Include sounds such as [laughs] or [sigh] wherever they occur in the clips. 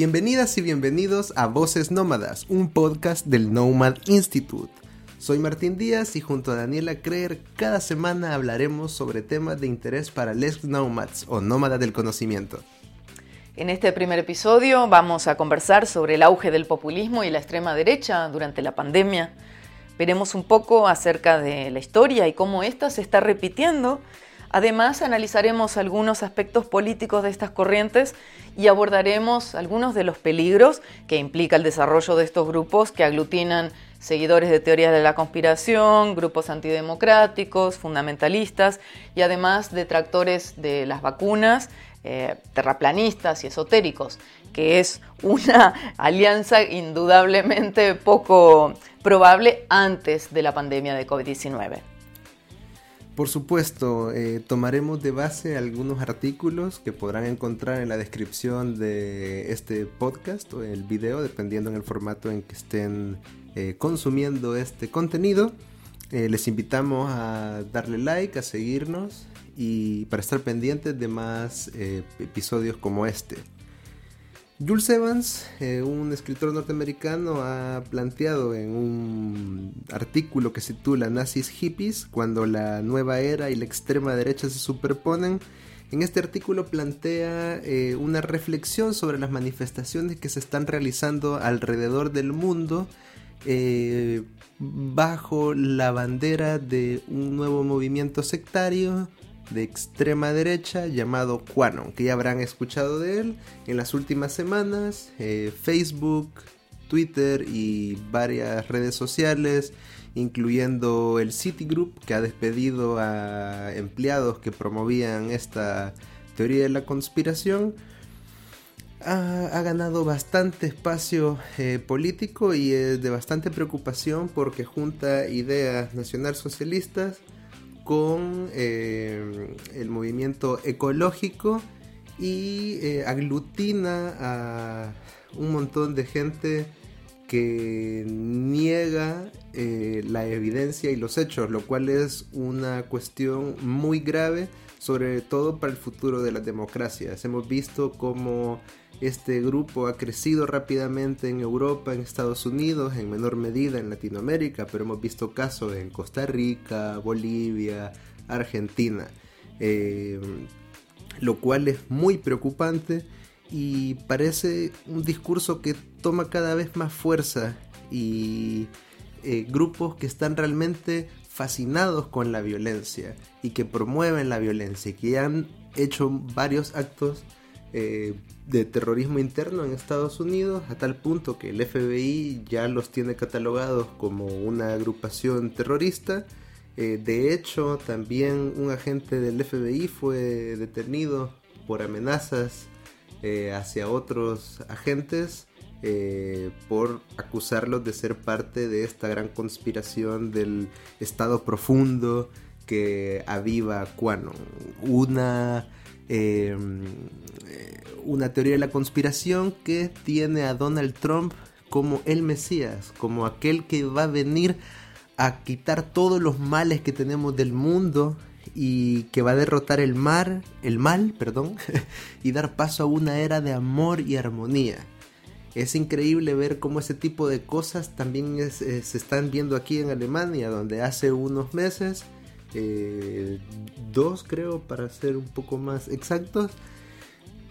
Bienvenidas y bienvenidos a Voces Nómadas, un podcast del Nomad Institute. Soy Martín Díaz y junto a Daniela Creer cada semana hablaremos sobre temas de interés para les nomads o nómadas del conocimiento. En este primer episodio vamos a conversar sobre el auge del populismo y la extrema derecha durante la pandemia. Veremos un poco acerca de la historia y cómo ésta se está repitiendo. Además, analizaremos algunos aspectos políticos de estas corrientes y abordaremos algunos de los peligros que implica el desarrollo de estos grupos que aglutinan seguidores de teorías de la conspiración, grupos antidemocráticos, fundamentalistas y además detractores de las vacunas, eh, terraplanistas y esotéricos, que es una [laughs] alianza indudablemente poco probable antes de la pandemia de COVID-19. Por supuesto, eh, tomaremos de base algunos artículos que podrán encontrar en la descripción de este podcast o el video, dependiendo en el formato en que estén eh, consumiendo este contenido. Eh, les invitamos a darle like, a seguirnos y para estar pendientes de más episodios como este. Jules Evans, un escritor norteamericano, ha planteado en un artículo que se titula Nazis Hippies, cuando la nueva era y la extrema derecha se superponen, en este artículo plantea una reflexión sobre las manifestaciones que se están realizando alrededor del mundo eh, bajo la bandera de un nuevo movimiento sectario de extrema derecha llamado Quanon, que ya habrán escuchado de él en las últimas semanas. Eh, Facebook, Twitter y varias redes sociales, incluyendo el Citigroup, que ha despedido a empleados que promovían esta teoría de la conspiración ha, ganado bastante espacio eh, político y es de bastante preocupación porque junta ideas nacionalsocialistas con eh, el movimiento ecológico y eh, aglutina a un montón de gente que niega la evidencia y los hechos, lo cual es una cuestión muy grave, sobre todo para el futuro de las democracias. Hemos visto cómo este grupo ha crecido rápidamente en Europa, en Estados Unidos, en menor medida en Latinoamérica, pero hemos visto casos en Costa Rica, Bolivia, Argentina, eh, lo cual es muy preocupante y parece un discurso que toma cada vez más fuerza y eh, grupos que están realmente fascinados con la violencia y que promueven la violencia y que han hecho varios actos eh, de terrorismo interno en Estados Unidos a tal punto que el FBI ya los tiene catalogados como una agrupación terrorista. Eh, de hecho, también un agente del FBI fue detenido por amenazas eh, hacia otros agentes por acusarlos de ser parte de esta gran conspiración del Estado profundo que aviva Quanon. Una eh, una teoría de la conspiración que tiene a Donald Trump como el Mesías, como aquel que va a venir a quitar todos los males que tenemos del mundo y que va a derrotar el mar, el mal, perdón, [laughs] y dar paso a una era de amor y armonía. Es increíble ver cómo ese tipo de cosas también eh, se están viendo aquí en Alemania, donde hace unos meses eh, dos creo para ser un poco más exactos,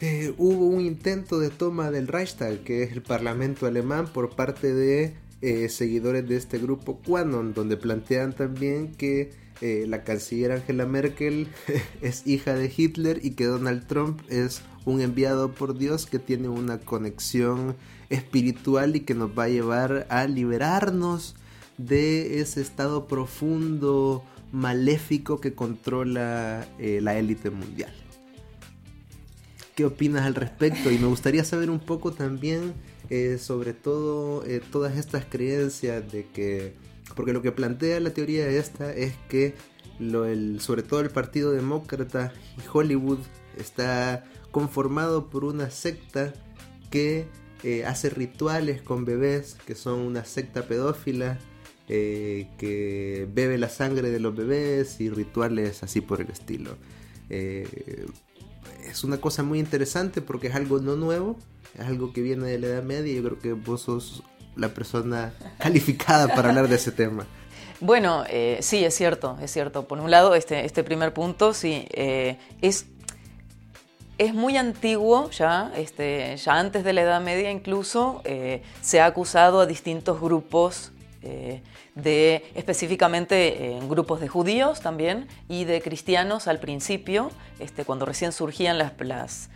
eh, hubo un intento de toma del Reichstag, que es el parlamento alemán, por parte de eh, seguidores de este grupo Quanon, donde plantean también que la canciller Angela Merkel [laughs] es hija de Hitler y que Donald Trump es un enviado por Dios que tiene una conexión espiritual y que nos va a llevar a liberarnos de ese estado profundo maléfico que controla eh, la élite mundial. ¿Qué opinas al respecto? Y me gustaría saber un poco también eh, sobre todo eh, todas estas creencias de que, porque lo que plantea la teoría esta es que el, sobre todo el Partido Demócrata y Hollywood está conformado por una secta que hace rituales con bebés, que son una secta pedófila eh, que bebe la sangre de los bebés y rituales así por el estilo. Eh, es una cosa muy interesante porque es algo no nuevo, es algo que viene de la Edad Media y yo creo que vos sos la persona [laughs] calificada para hablar de ese tema. Bueno, eh, sí, es cierto, es cierto. Por un lado, este, este primer punto, sí, eh, es, es muy antiguo ya, este, ya antes de la Edad Media incluso, eh, se ha acusado a distintos grupos de específicamente en grupos de judíos también y de cristianos al principio, este, cuando recién surgían las, las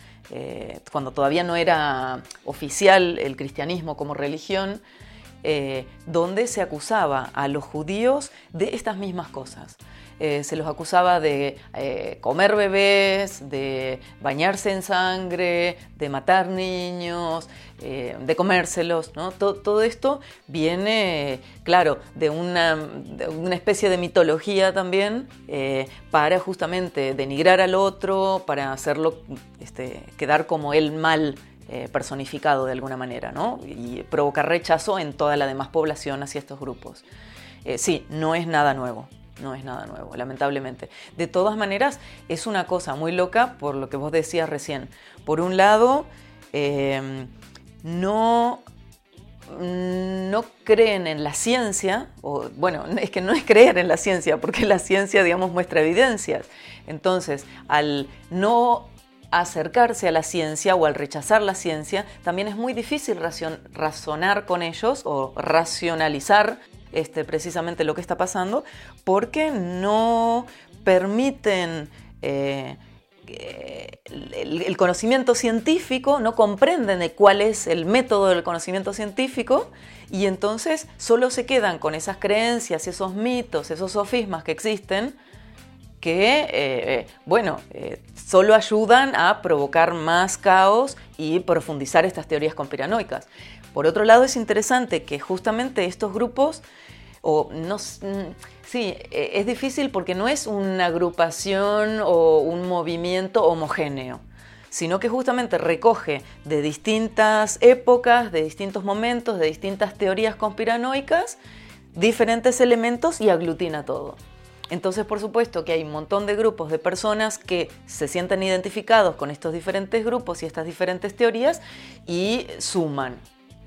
cuando todavía no era oficial el cristianismo como religión, eh, donde se acusaba a los judíos de estas mismas cosas. Eh, se los acusaba de eh, comer bebés, de bañarse en sangre, de matar niños, de comérselos. Todo, esto viene, claro, de una, especie de mitología también para justamente denigrar al otro, para hacerlo este, quedar como el mal eh, personificado de alguna manera, ¿no? Y provocar rechazo en toda la demás población hacia estos grupos. Eh, sí, no es nada nuevo, no es nada nuevo, lamentablemente. De todas maneras, es una cosa muy loca por lo que vos decías recién. Por un lado, em, no no creen en la ciencia, o bueno, [laughs] es que no es creer en la ciencia, porque la ciencia, digamos, muestra evidencias. Entonces, al no acercarse a la ciencia o al rechazar la ciencia, también es muy difícil razonar con ellos o racionalizar este, precisamente lo que está pasando, porque no permiten eh, el, conocimiento científico, no comprenden de cuál es el método del conocimiento científico y entonces solo se quedan con esas creencias, esos mitos, esos sofismas que existen, que, eh, eh, bueno, eh, solo ayudan a provocar más caos y profundizar estas teorías conspiranoicas. Por otro lado, es interesante que justamente estos grupos, o no, mm, sí, es difícil porque no es una agrupación o un movimiento homogéneo sino que justamente recoge de distintas épocas, de distintos momentos, de distintas teorías conspiranoicas, diferentes elementos y aglutina todo. Entonces, por supuesto que hay un montón de grupos de personas que se sienten identificados con estos diferentes grupos y estas diferentes teorías y suman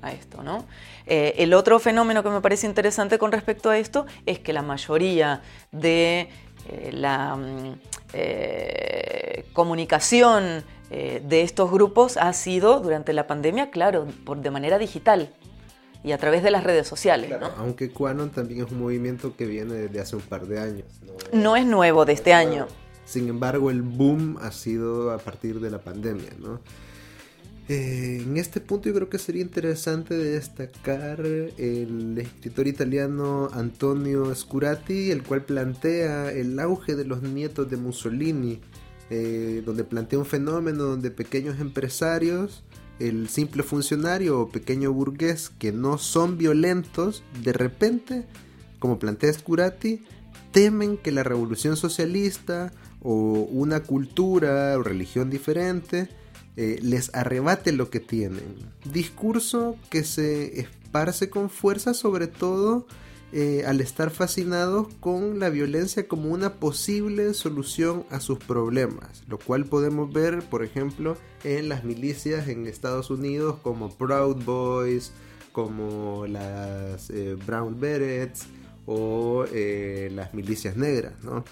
a esto, ¿no? Eh, el otro fenómeno que me parece interesante con respecto a esto es que la mayoría de eh, la mm, eh, comunicación de estos grupos ha sido durante la pandemia, claro, por, de manera digital y a través de las redes sociales. Aunque QAnon también es un movimiento que viene desde hace un par de años. No, es nuevo de este año. Sin embargo, el boom ha sido a partir de la pandemia, ¿no? Eh, en este punto yo creo que sería interesante destacar el escritor italiano Antonio Scurati, el cual plantea el auge de los nietos de Mussolini, eh, donde plantea un fenómeno donde pequeños empresarios el simple funcionario o pequeño burgués que no son violentos, de repente, como plantea Scurati, temen que la revolución socialista o una cultura o religión diferente eh, les arrebate lo que tienen. Discurso que se esparce con fuerza sobre todo eh, al estar fascinados con la violencia como una posible solución a sus problemas, lo cual podemos ver, por ejemplo, en las milicias en Estados Unidos como Proud Boys, como las eh, Brown Berets o eh, las milicias negras, ¿no?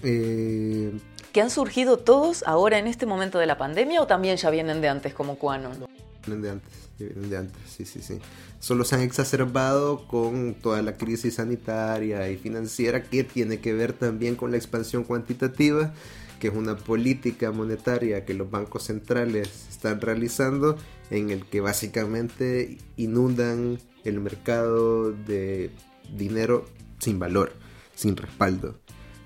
¿Que han surgido todos ahora en este momento de la pandemia o también ya vienen de antes como Cuano? Vienen de antes, vienen de antes, sí, sí, sí solo se han exacerbado con toda la crisis sanitaria y financiera que tiene que ver también con la expansión cuantitativa, que es una política monetaria que los bancos centrales están realizando en el que básicamente inundan el mercado de dinero sin valor, sin respaldo.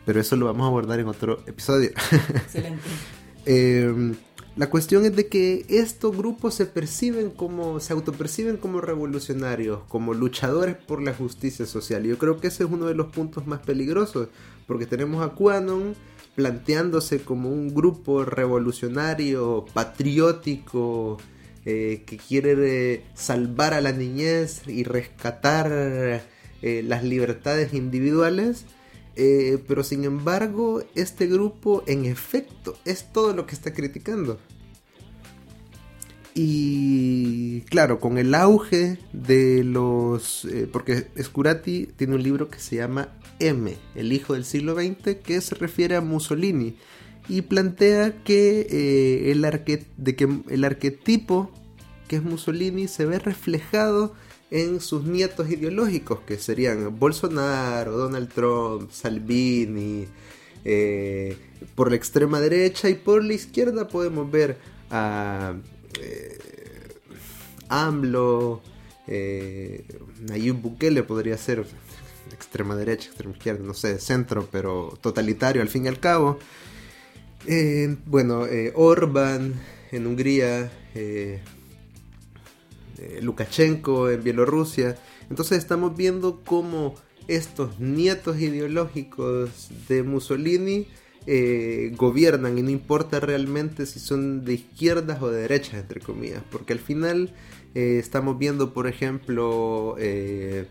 Pero eso lo vamos a abordar en otro episodio. Excelente. [laughs] eh, la cuestión es de que estos grupos se perciben como, se autoperciben como revolucionarios, como luchadores por la justicia social. Y yo creo que ese es uno de los puntos más peligrosos, porque tenemos a QAnon planteándose como un grupo revolucionario, patriótico, eh, que quiere eh, salvar a la niñez y rescatar eh, las libertades individuales Eh, pero sin embargo, este grupo en efecto es todo lo que está criticando. Y claro, con el auge de los... Eh, porque Scurati tiene un libro que se llama M, el hijo del siglo XX, que se refiere a Mussolini. Y plantea que, eh, el, de que el arquetipo que es Mussolini se ve reflejado en sus nietos ideológicos, que serían Bolsonaro, Donald Trump, Salvini, eh, por la extrema derecha y por la izquierda podemos ver a eh, AMLO, eh, Nayib Bukele podría ser extrema derecha, extrema izquierda, no sé, centro, pero totalitario al fin y al cabo. Eh, bueno, Orban en Hungría, Lukashenko en Bielorrusia. Entonces estamos viendo cómo estos nietos ideológicos de Mussolini eh, gobiernan y no importa realmente si son de izquierdas o de derechas, entre comillas, porque al final eh, estamos viendo, por ejemplo, eh,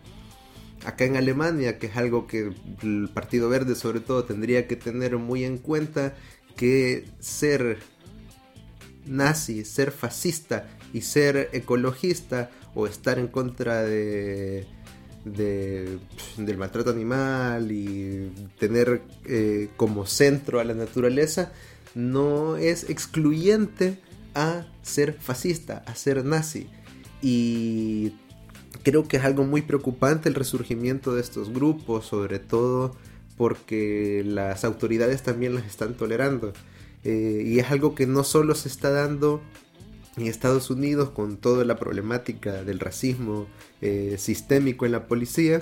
acá en Alemania, que es algo que el Partido Verde sobre todo tendría que tener muy en cuenta, que ser nazi, ser fascista y ser ecologista o estar en contra de de, del maltrato animal y tener eh, como centro a la naturaleza no es excluyente a ser fascista, a ser nazi. Y creo que es algo muy preocupante el resurgimiento de estos grupos, sobre todo porque las autoridades también las están tolerando. Eh, y es algo que no solo se está dando en Estados Unidos con toda la problemática del racismo eh, sistémico en la policía,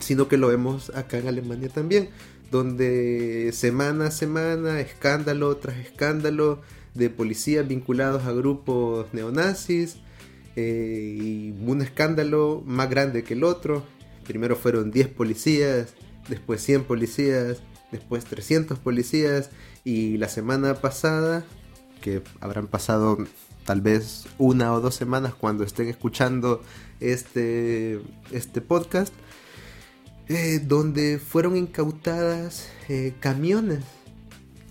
sino que lo vemos acá en Alemania también, donde semana a semana, escándalo tras escándalo de policías vinculados a grupos neonazis, eh, y un escándalo más grande que el otro. Primero fueron 10 policías, después 100 policías, después 300 policías, y la semana pasada, que habrán pasado tal vez una o dos semanas cuando estén escuchando este, este podcast, eh, donde fueron incautadas eh, camiones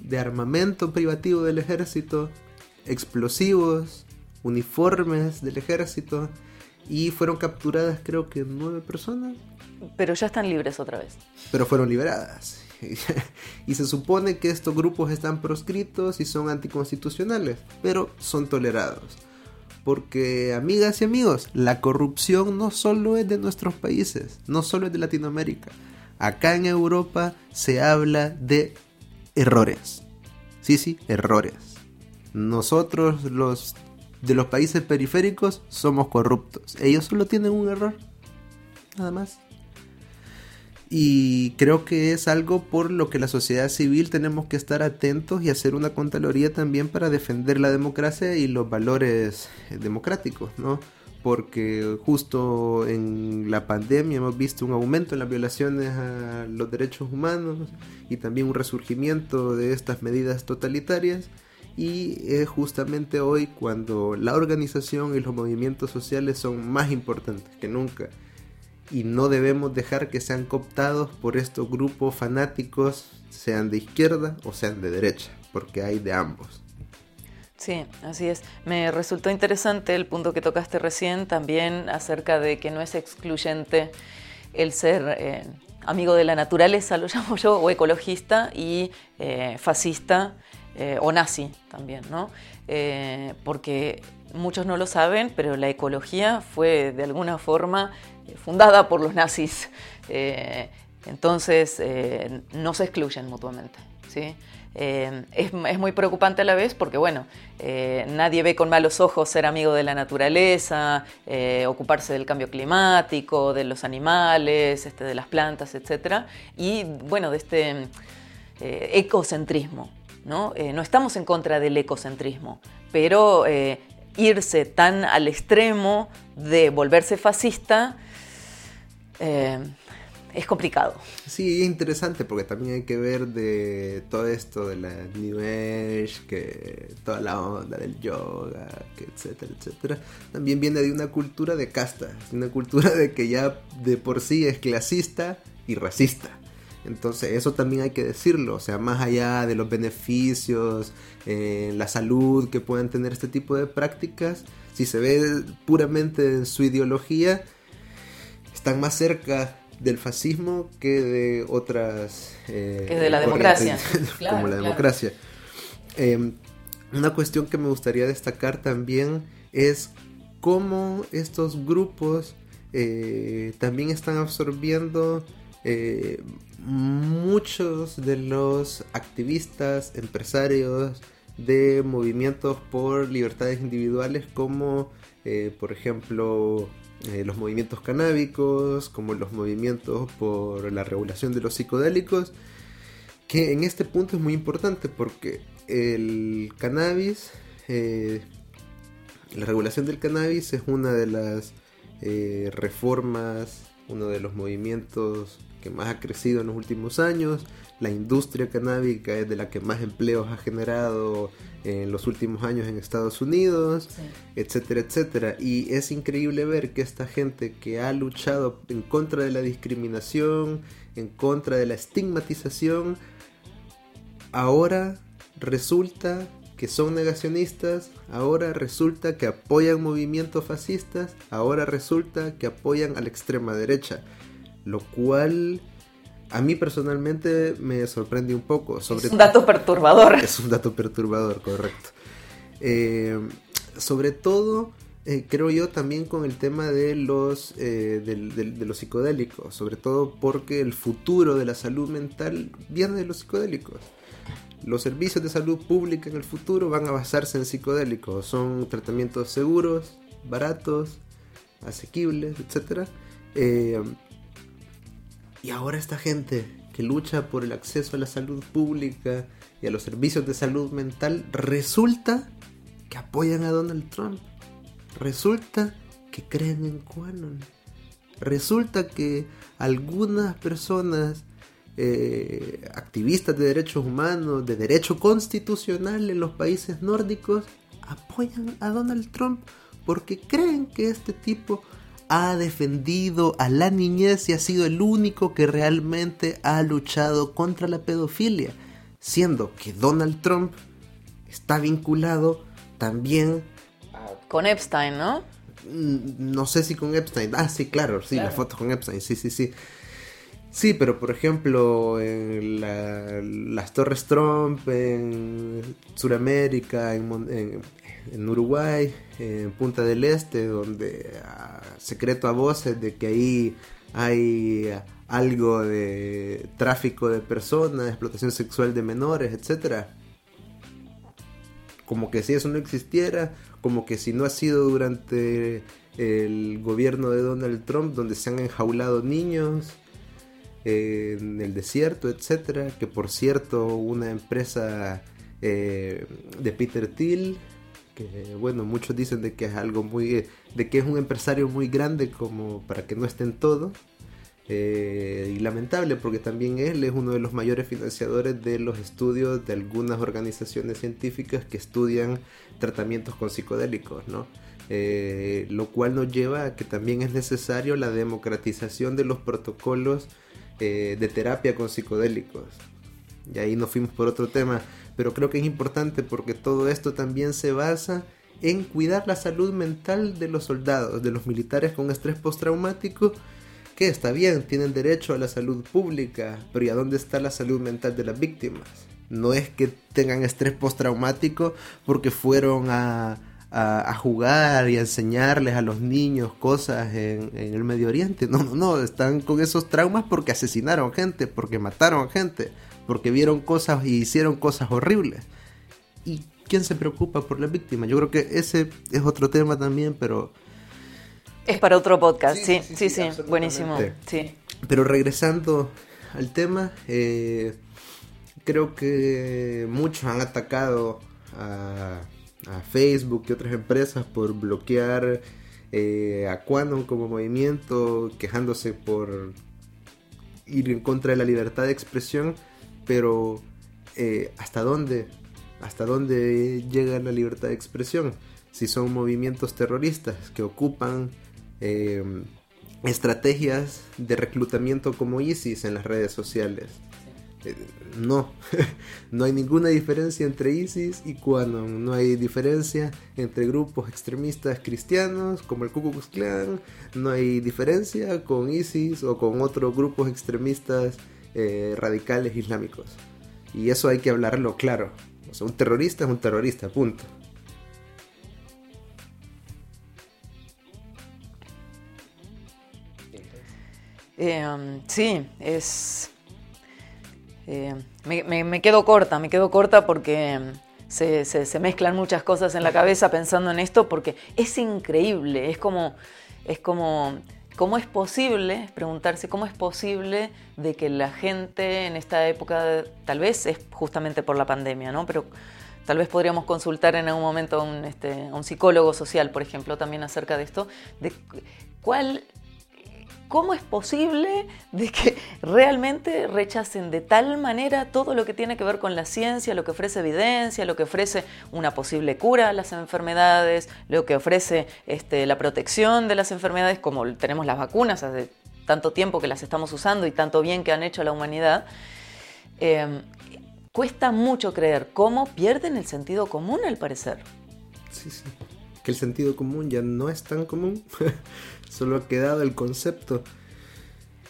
de armamento privativo del ejército, explosivos, uniformes del ejército y fueron capturadas creo que nueve personas. Pero ya están libres otra vez. Pero fueron liberadas. [laughs] y se supone que estos grupos están proscritos y son anticonstitucionales, pero son tolerados. Porque, amigas y amigos, la corrupción no solo es de nuestros países, no solo es de Latinoamérica. Acá en Europa se habla de errores. Sí, sí, errores. Nosotros, los de los países periféricos, somos corruptos. Ellos solo tienen un error. Nada más. Y creo que es algo por lo que la sociedad civil tenemos que estar atentos y hacer una contraloría también para defender la democracia y los valores eh, democráticos, ¿no? Porque justo en la pandemia hemos visto un aumento en las violaciones a los derechos humanos y también un resurgimiento de estas medidas totalitarias. Y es justamente hoy cuando la organización y los movimientos sociales son más importantes que nunca y no debemos dejar que sean cooptados por estos grupos fanáticos, sean de izquierda o sean de derecha, porque hay de ambos. Sí, así es. Me resultó interesante el punto que tocaste recién también acerca de que no es excluyente el ser eh, amigo de la naturaleza, lo [laughs] llamo yo, o ecologista y eh, fascista eh, o nazi también, ¿no? porque muchos no lo saben, pero la ecología fue de alguna forma fundada por los nazis. Eh, entonces, eh, no se excluyen mutuamente. ¿sí? Eh, es, muy preocupante a la vez porque, bueno, nadie ve con malos ojos ser amigo de la naturaleza, ocuparse del cambio climático, de los animales, este, de las plantas, etc. Y, bueno, de este ecocentrismo. ¿no? no estamos en contra del ecocentrismo, pero irse tan al extremo de volverse fascista eh, es complicado. Sí, es interesante porque también hay que ver de todo esto de la New Age, que toda la onda del yoga, que etcétera, etcétera, también viene de una cultura de casta, una cultura de que ya de por sí es clasista y racista. Entonces eso también hay que decirlo, o sea, más allá de los beneficios, eh, la salud que puedan tener este tipo de prácticas, si se ve puramente en su ideología, están más cerca del fascismo que de otras... Eh, que de la democracia. [laughs] como la democracia. Em, una cuestión que me gustaría destacar también es cómo estos grupos eh, también están absorbiendo eh, muchos de los activistas, empresarios de movimientos por libertades individuales como eh, por ejemplo los movimientos canábicos, como los movimientos por la regulación de los psicodélicos, que en este punto es muy importante porque el cannabis, la regulación del cannabis es una de las eh, reformas, uno de los movimientos que más ha crecido en los últimos años. La industria canábica es de la que más empleos ha generado en los últimos años en Estados Unidos, etcétera, etcétera. Y es increíble ver que esta gente que ha luchado en contra de la discriminación, en contra de la estigmatización, ahora resulta que son negacionistas, ahora resulta que apoyan movimientos fascistas, ahora resulta que apoyan a la extrema derecha, lo cual a mí personalmente me sorprende un poco. Sobre es un dato perturbador. [laughs] Es un dato perturbador, correcto. Eh, sobre todo, eh, creo yo también con el tema de los, eh, de los psicodélicos, sobre todo porque el futuro de la salud mental viene de los psicodélicos los servicios de salud pública en el futuro van a basarse en psicodélicos. Son tratamientos seguros, baratos, asequibles, etc. Y ahora esta gente que lucha por el acceso a la salud pública y a los servicios de salud mental, resulta que apoyan a Donald Trump. Resulta que creen en Quanon. Resulta que algunas personas eh, activistas de derechos humanos, de derecho constitucional en los países nórdicos, apoyan a Donald Trump porque creen que este tipo ha defendido a la niñez y ha sido el único que realmente ha luchado contra la pedofilia, siendo que Donald Trump está vinculado también con Epstein, ¿no? Mm, no sé si con Epstein. Ah, sí, claro, sí, la foto con Epstein, sí, sí, sí. Sí, pero por ejemplo, en las Torres Trump, en Sudamérica, en, Uruguay, en Punta del Este, donde ah, secreto a voces de que ahí hay algo de tráfico de personas, explotación sexual de menores, etcétera. Como que si eso no existiera, como que si no ha sido durante el gobierno de Donald Trump, donde se han enjaulado niños en el desierto, etcétera. Que por cierto, una empresa eh, de Peter Thiel, que bueno, muchos dicen de que es algo muy, de que es un empresario muy grande como para que no esté en todo. Eh, y lamentable porque también él es uno de los mayores financiadores de los estudios de algunas organizaciones científicas que estudian tratamientos con psicodélicos, ¿no? Eh, lo cual nos lleva a que también es necesario la democratización de los protocolos eh, de terapia con psicodélicos. Y ahí nos fuimos por otro tema, pero creo que es importante porque todo esto también se basa en cuidar la salud mental de los soldados, de los militares con estrés postraumático, que está bien, tienen derecho a la salud pública, pero ¿y a dónde está la salud mental de las víctimas? No es que tengan estrés postraumático porque fueron a, a, jugar y a enseñarles a los niños cosas en, el Medio Oriente. No, no, no, están con esos traumas porque asesinaron gente, porque mataron gente, porque vieron cosas y hicieron cosas horribles. ¿Y quién se preocupa por la víctima? Yo creo que ese es otro tema también, pero... Es para otro podcast, sí, sí, sí, buenísimo. Sí. Pero regresando al tema, eh, creo que muchos han atacado a a Facebook y otras empresas por bloquear eh, a Quanon como movimiento, quejándose por ir en contra de la libertad de expresión, pero eh, ¿hasta dónde? ¿Hasta dónde llega la libertad de expresión? Si son movimientos terroristas que ocupan eh, estrategias de reclutamiento como ISIS en las redes sociales. Eh, no, [laughs] no hay ninguna diferencia entre ISIS y QAnon, no hay diferencia entre grupos extremistas cristianos como el Ku Klux Klan, no hay diferencia con ISIS o con otros grupos extremistas eh, radicales islámicos. Y eso hay que hablarlo claro. O sea, un terrorista es un terrorista, punto. Eh, sí, es... Eh, me, quedo corta, me quedo corta porque se, se, mezclan muchas cosas en la cabeza pensando en esto porque es increíble, es como, es como, ¿cómo es posible, preguntarse cómo es posible de que la gente en esta época, tal vez es justamente por la pandemia, ¿no? Pero tal vez podríamos consultar en algún momento a un, este, a un psicólogo social, por ejemplo, también acerca de esto, de cuál ¿Cómo es posible de que realmente rechacen de tal manera todo lo que tiene que ver con la ciencia, lo que ofrece evidencia, lo que ofrece una posible cura a las enfermedades, lo que ofrece este, la protección de las enfermedades, como tenemos las vacunas hace tanto tiempo que las estamos usando y tanto bien que han hecho a la humanidad? Em, cuesta mucho creer cómo pierden el sentido común al parecer. Sí, sí. Que el sentido común ya no es tan común. [laughs] Solo ha quedado el concepto.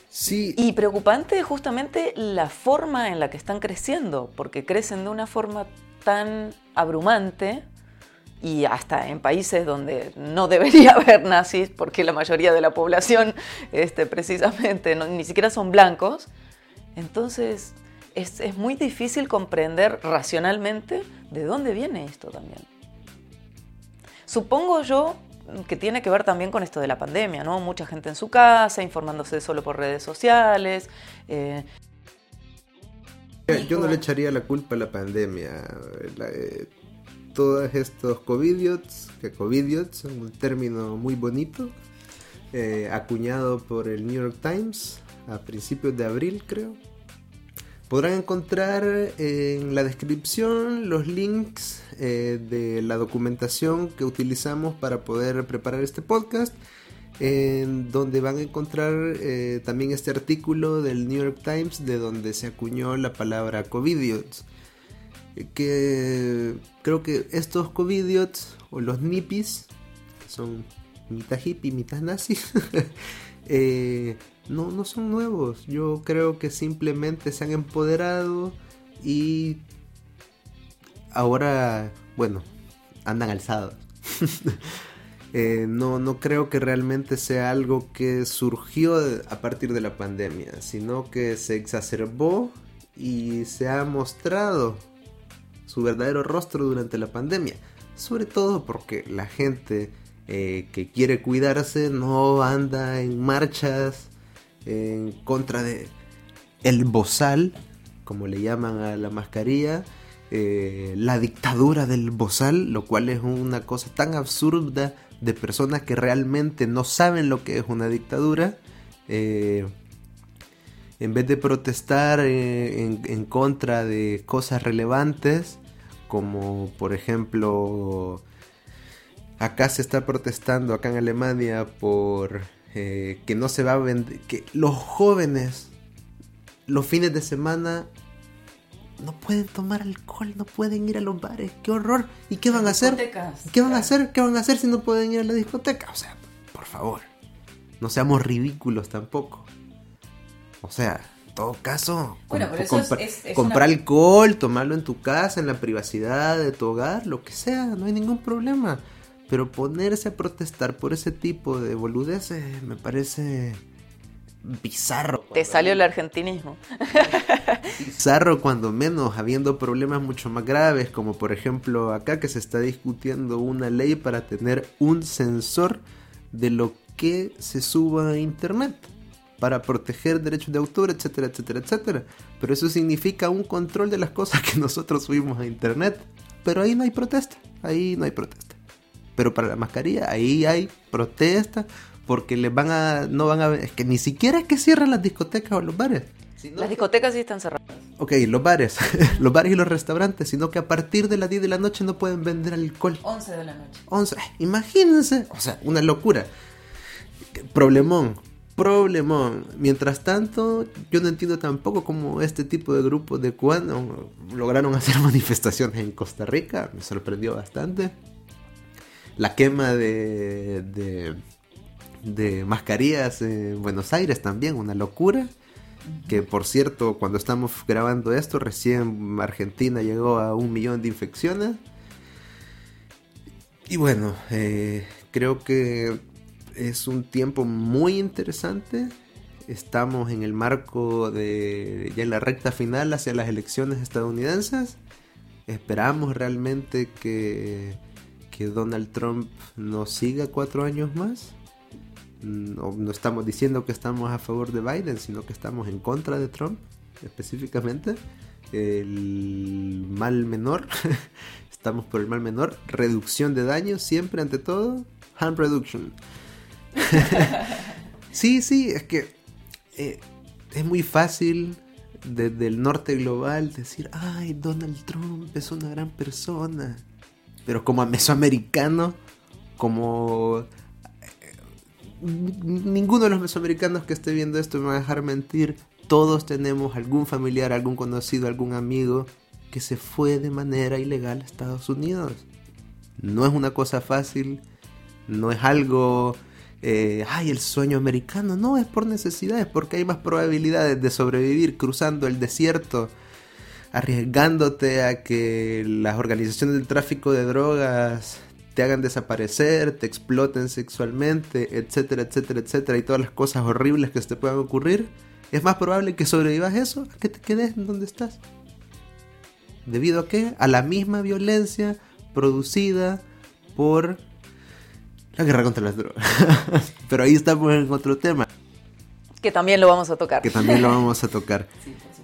Sí. Y preocupante justamente la forma en la que están creciendo, porque crecen de una forma tan abrumante y hasta en países donde no debería [laughs] haber nazis, porque la mayoría de la población este, precisamente ni siquiera son blancos. Entonces es, es muy difícil comprender racionalmente de dónde viene esto también. Supongo yo que tiene que ver también con esto de la pandemia, ¿no? Mucha gente en su casa, informándose solo por redes sociales. Eh. Yo no le echaría la culpa a la pandemia. Eh, todos estos covidiots, que covidiots es un término muy bonito, eh, acuñado por el New York Times a principios de abril, creo. Podrán encontrar en la descripción los links eh, de la documentación que utilizamos para poder preparar este podcast, en donde van a encontrar eh, también este artículo del New York Times de donde se acuñó la palabra covidiots. Que creo que estos covidiots o los nipis, que son mitad hippie, mitad nazi, [laughs] eh, no, no son nuevos. Yo creo que simplemente se han empoderado y ahora, bueno, andan alzados. [laughs] Eh, no, no creo que realmente sea algo que surgió a partir de la pandemia, sino que se exacerbó y se ha mostrado su verdadero rostro durante la pandemia. Sobre todo porque la gente eh, que quiere cuidarse no anda en marchas en contra de el bozal, como le llaman a la mascarilla, eh, la dictadura del bozal, lo cual es una cosa tan absurda de personas que realmente no saben lo que es una dictadura. Eh, en vez de protestar eh, en, en, contra de cosas relevantes, como por ejemplo, acá se está protestando, acá en Alemania, por eh, que no se va a vender, que los jóvenes los fines de semana no pueden tomar alcohol, no pueden ir a los bares, qué horror. ¿Y qué van a hacer? ¿Qué van a hacer? ¿Qué van a hacer si no pueden ir a la discoteca? O sea, por favor, no seamos ridículos tampoco. O sea, en todo caso, comprar alcohol, tomarlo en tu casa, en la privacidad de tu hogar, lo que sea, no hay ningún problema. Pero ponerse a protestar por ese tipo de boludeces me parece bizarro. Te salió el argentinismo. bizarro cuando menos, habiendo problemas mucho más graves, como por ejemplo acá que se está discutiendo una ley para tener un sensor de lo que se suba a internet para proteger derechos de autor, etcétera, etcétera, etcétera. Pero eso significa un control de las cosas que [laughs] nosotros subimos a internet. Pero ahí no hay protesta, ahí no hay protesta. Pero para la mascarilla, ahí hay protesta porque les van a, no van a, es que ni siquiera es que cierran las discotecas o los bares. las discotecas sí están cerradas. Ok, los bares, [laughs] los bares y los restaurantes, sino que a partir de las 10 de la noche no pueden vender alcohol. 11 de la noche. 11, imagínense, o sea, una locura. Problemón. problemón. Mientras tanto, yo no entiendo tampoco cómo este tipo de grupos de cubanos lograron [laughs] hacer manifestaciones en Costa Rica. Me sorprendió bastante. La quema de, de, de mascarillas en Buenos Aires también, una locura. Que por cierto, cuando estamos grabando esto, recién Argentina llegó a un millón de infecciones. Y bueno, eh, creo que es un tiempo muy interesante. Estamos en el marco de ya en la recta final hacia las elecciones estadounidenses. Esperamos realmente que, que Donald Trump nos siga cuatro años más. No, no estamos diciendo que estamos a favor de Biden, sino que estamos en contra de Trump específicamente. El mal menor, [laughs] estamos por el mal menor. Reducción de daños siempre ante todo. Harm reduction. [laughs] sí, sí, es que eh, es muy fácil desde el norte global decir, ay, Donald Trump es una gran persona. Pero como mesoamericano, como... Eh, ninguno de los mesoamericanos que esté viendo esto me va a dejar mentir. Todos tenemos algún familiar, algún conocido, algún amigo que se fue de manera ilegal a Estados Unidos. No es una cosa fácil, no es algo eh, ay, el sueño americano. No, es por necesidades, porque hay más probabilidades de sobrevivir cruzando el desierto, arriesgándote a que las organizaciones del tráfico de drogas te hagan desaparecer, te exploten sexualmente, etcétera, etcétera, etcétera, y todas las cosas horribles que te puedan ocurrir. Es más probable que sobrevivas eso a que te quedes en donde estás. ¿Debido a qué? A la misma violencia producida por la guerra contra las drogas. [laughs] Pero ahí estamos en otro tema. Que también lo vamos a tocar. Que también lo vamos a tocar. [laughs] sí, supuesto.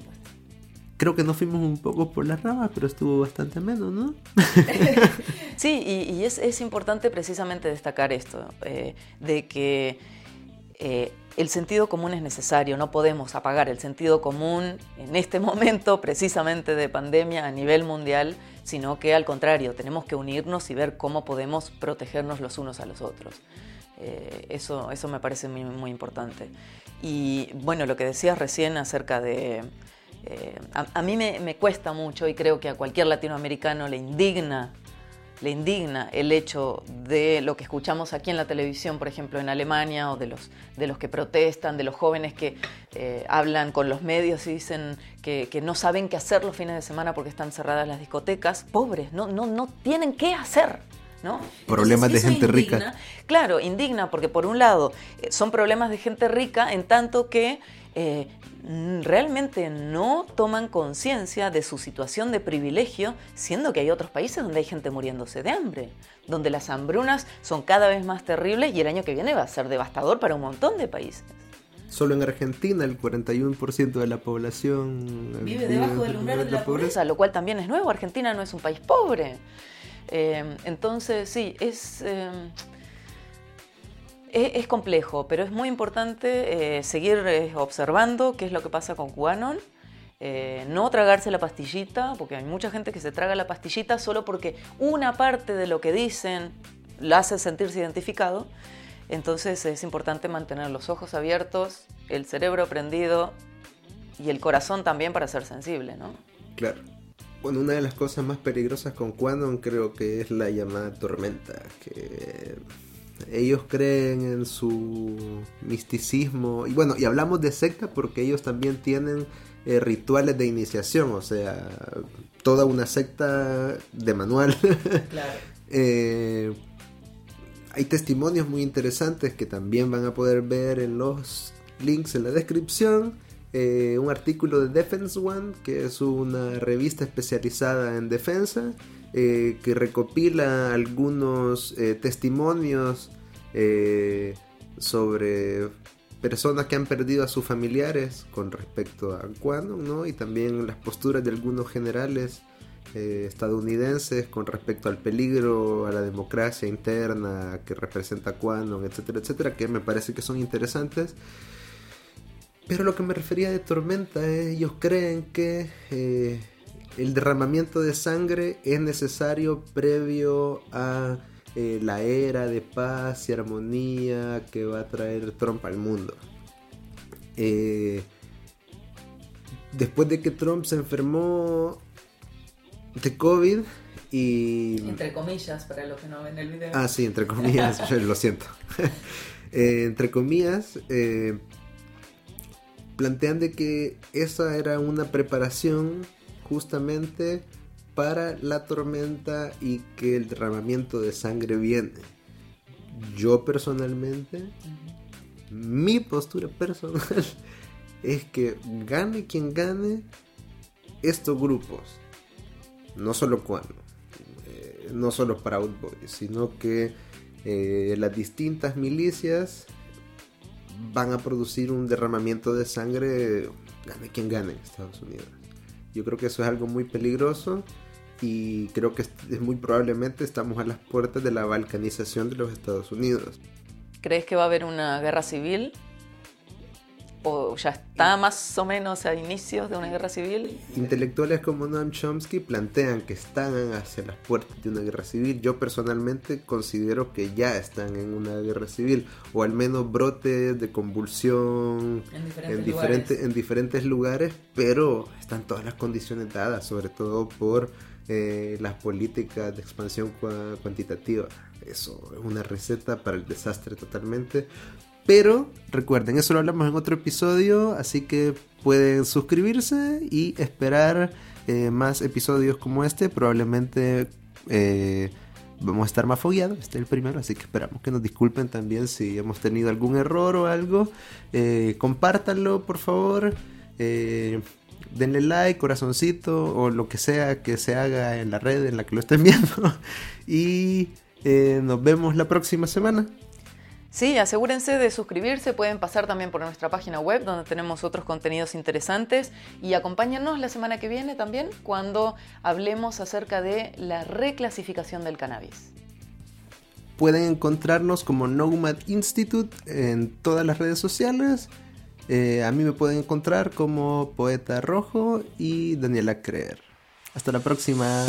Creo que nos fuimos un poco por las ramas, pero estuvo bastante menos, ¿no? [laughs] sí, y, es, importante precisamente destacar esto, eh, de que eh, el sentido común es necesario, no podemos apagar el sentido común en este momento precisamente de pandemia a nivel mundial, sino que al contrario, tenemos que unirnos y ver cómo podemos protegernos los unos a los otros. Eh, eso, eso me parece muy, muy, importante. Y bueno, lo que decías recién acerca de... Eh, a, mí me, me cuesta mucho y creo que a cualquier latinoamericano le indigna le indigna el hecho de lo que escuchamos aquí en la televisión, por ejemplo, en Alemania, o de los, de los que protestan, de los jóvenes que eh, hablan con los medios y dicen que, no saben qué hacer los fines de semana porque están cerradas las discotecas. Pobres, no, no, no tienen qué hacer. ¿No? Problemas de gente rica. Claro, indigna porque por un lado eh, son problemas de gente rica en tanto que eh, realmente no toman conciencia de su situación de privilegio, siendo que hay otros países donde hay gente muriéndose de hambre, donde las hambrunas son cada vez más terribles y el año que viene va a ser devastador para un montón de países. Solo en Argentina el 41% de la población vive debajo del umbral de la, pobreza, lo cual también es nuevo. Argentina no es un país pobre. Eh, entonces, sí, es... Eh, es, complejo, pero es muy importante eh, seguir eh, observando qué es lo que pasa con QAnon. Eh, no tragarse la pastillita, porque hay mucha gente que se traga la pastillita solo porque una parte de lo que dicen la hace sentirse identificado. Entonces es importante mantener los ojos abiertos, el cerebro prendido y el corazón también para ser sensible, ¿no? Claro. Bueno, una de las cosas más peligrosas con QAnon creo que es la llamada tormenta, que ellos creen en su misticismo. Y bueno, y hablamos de secta porque ellos también tienen eh, rituales de iniciación, o sea, toda una secta de manual. Claro. [laughs] Eh, hay testimonios muy interesantes que también van a poder ver en los links en la descripción. Eh, un artículo de Defense One, que es una revista especializada en defensa, eh, que recopila algunos eh, testimonios eh, sobre personas que han perdido a sus familiares con respecto a Quanon, ¿no? Y también las posturas de algunos generales estadounidenses con respecto al peligro a la democracia interna que representa Quanon, etcétera, etcétera, que me parece que son interesantes. Pero lo que me refería de tormenta es, ellos creen que el derramamiento de sangre es necesario previo a eh, la era de paz y armonía que va a traer Trump al mundo. Eh, después de que Trump se enfermó de COVID y... Entre comillas, para los que no ven el video. Ah, sí, entre comillas, [laughs] lo siento. [laughs] Eh, entre comillas, plantean de que esa era una preparación justamente para la tormenta y que el derramamiento de sangre viene. Yo personalmente, mi postura personal [laughs] es que gane quien gane estos grupos, no solo cuando, eh, no solo Proud Boys, sino que eh, las distintas milicias van a producir un derramamiento de sangre, gane quien gane en Estados Unidos. Yo creo que eso es algo muy peligroso y creo que es muy probablemente estamos a las puertas de la balcanización de los Estados Unidos. ¿Crees que va a haber una guerra civil? ¿O ya está más o menos a inicios de una guerra civil? Intelectuales como Noam Chomsky plantean que están hacia las puertas de una guerra civil. Yo personalmente considero que ya están en una guerra civil, o al menos brotes de convulsión en diferentes, en lugares. en diferentes lugares, pero están todas las condiciones dadas, sobre todo por eh, las políticas de expansión cuantitativa. Eso es una receta para el desastre totalmente. Pero recuerden, eso lo hablamos en otro episodio, así que pueden suscribirse y esperar eh, más episodios como este. Probablemente eh, vamos a estar más fogueados, este es el primero, así que esperamos que nos disculpen también si hemos tenido algún error o algo. Eh, compártanlo, por favor. denle like, corazoncito o lo que sea que se haga en la red en la que lo estén viendo. [laughs] y nos vemos la próxima semana. Sí, asegúrense de suscribirse, pueden pasar también por nuestra página web donde tenemos otros contenidos interesantes y acompáñanos la semana que viene también cuando hablemos acerca de la reclasificación del cannabis. Pueden encontrarnos como Nomad Institute en todas las redes sociales. Eh, a mí me pueden encontrar como Poeta Rojo y Daniela Creer. Hasta la próxima.